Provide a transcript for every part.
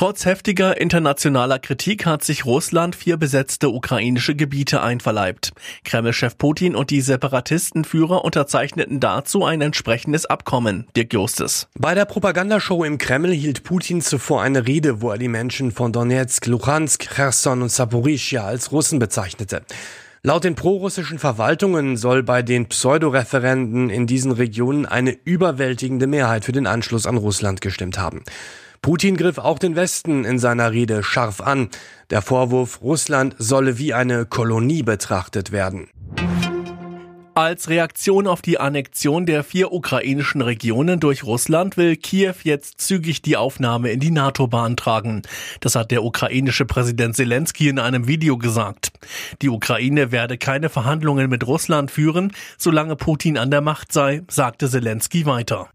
Trotz heftiger internationaler Kritik hat sich Russland vier besetzte ukrainische Gebiete einverleibt. Kreml-Chef Putin und die Separatistenführer unterzeichneten dazu ein entsprechendes Abkommen. Dirk Justes. Bei der Propagandashow im Kreml hielt Putin zuvor eine Rede, wo er die Menschen von Donetsk, Luhansk, Cherson und Saporischia als Russen bezeichnete. Laut den prorussischen Verwaltungen soll bei den Pseudoreferenden in diesen Regionen eine überwältigende Mehrheit für den Anschluss an Russland gestimmt haben. Putin griff auch den Westen in seiner Rede scharf an. Der Vorwurf, Russland solle wie eine Kolonie betrachtet werden. Als Reaktion auf die Annexion der vier ukrainischen Regionen durch Russland will Kiew jetzt zügig die Aufnahme in die NATO beantragen. Das hat der ukrainische Präsident Zelensky in einem Video gesagt. Die Ukraine werde keine Verhandlungen mit Russland führen, solange Putin an der Macht sei, sagte Zelensky weiter.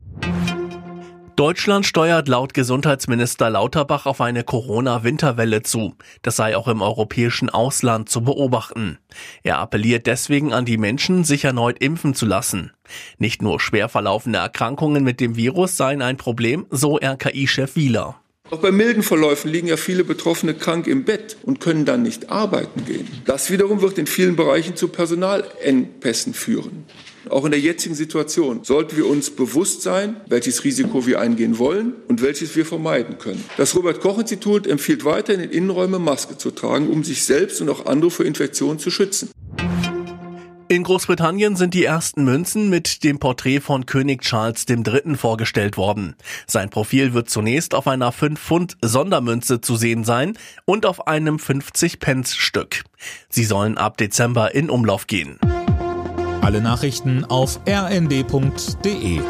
Deutschland steuert laut Gesundheitsminister Lauterbach auf eine Corona-Winterwelle zu. Das sei auch im europäischen Ausland zu beobachten. Er appelliert deswegen an die Menschen, sich erneut impfen zu lassen. Nicht nur schwer verlaufende Erkrankungen mit dem Virus seien ein Problem, so RKI-Chef Wieler. Auch bei milden Verläufen liegen ja viele Betroffene krank im Bett und können dann nicht arbeiten gehen. Das wiederum wird in vielen Bereichen zu Personalengpässen führen. Auch in der jetzigen Situation sollten wir uns bewusst sein, welches Risiko wir eingehen wollen und welches wir vermeiden können. Das Robert Koch Institut empfiehlt weiter in den Innenräumen Maske zu tragen, um sich selbst und auch andere vor Infektionen zu schützen. In Großbritannien sind die ersten Münzen mit dem Porträt von König Charles III. vorgestellt worden. Sein Profil wird zunächst auf einer 5 Pfund Sondermünze zu sehen sein und auf einem 50 Pence Stück. Sie sollen ab Dezember in Umlauf gehen. Alle Nachrichten auf rnd.de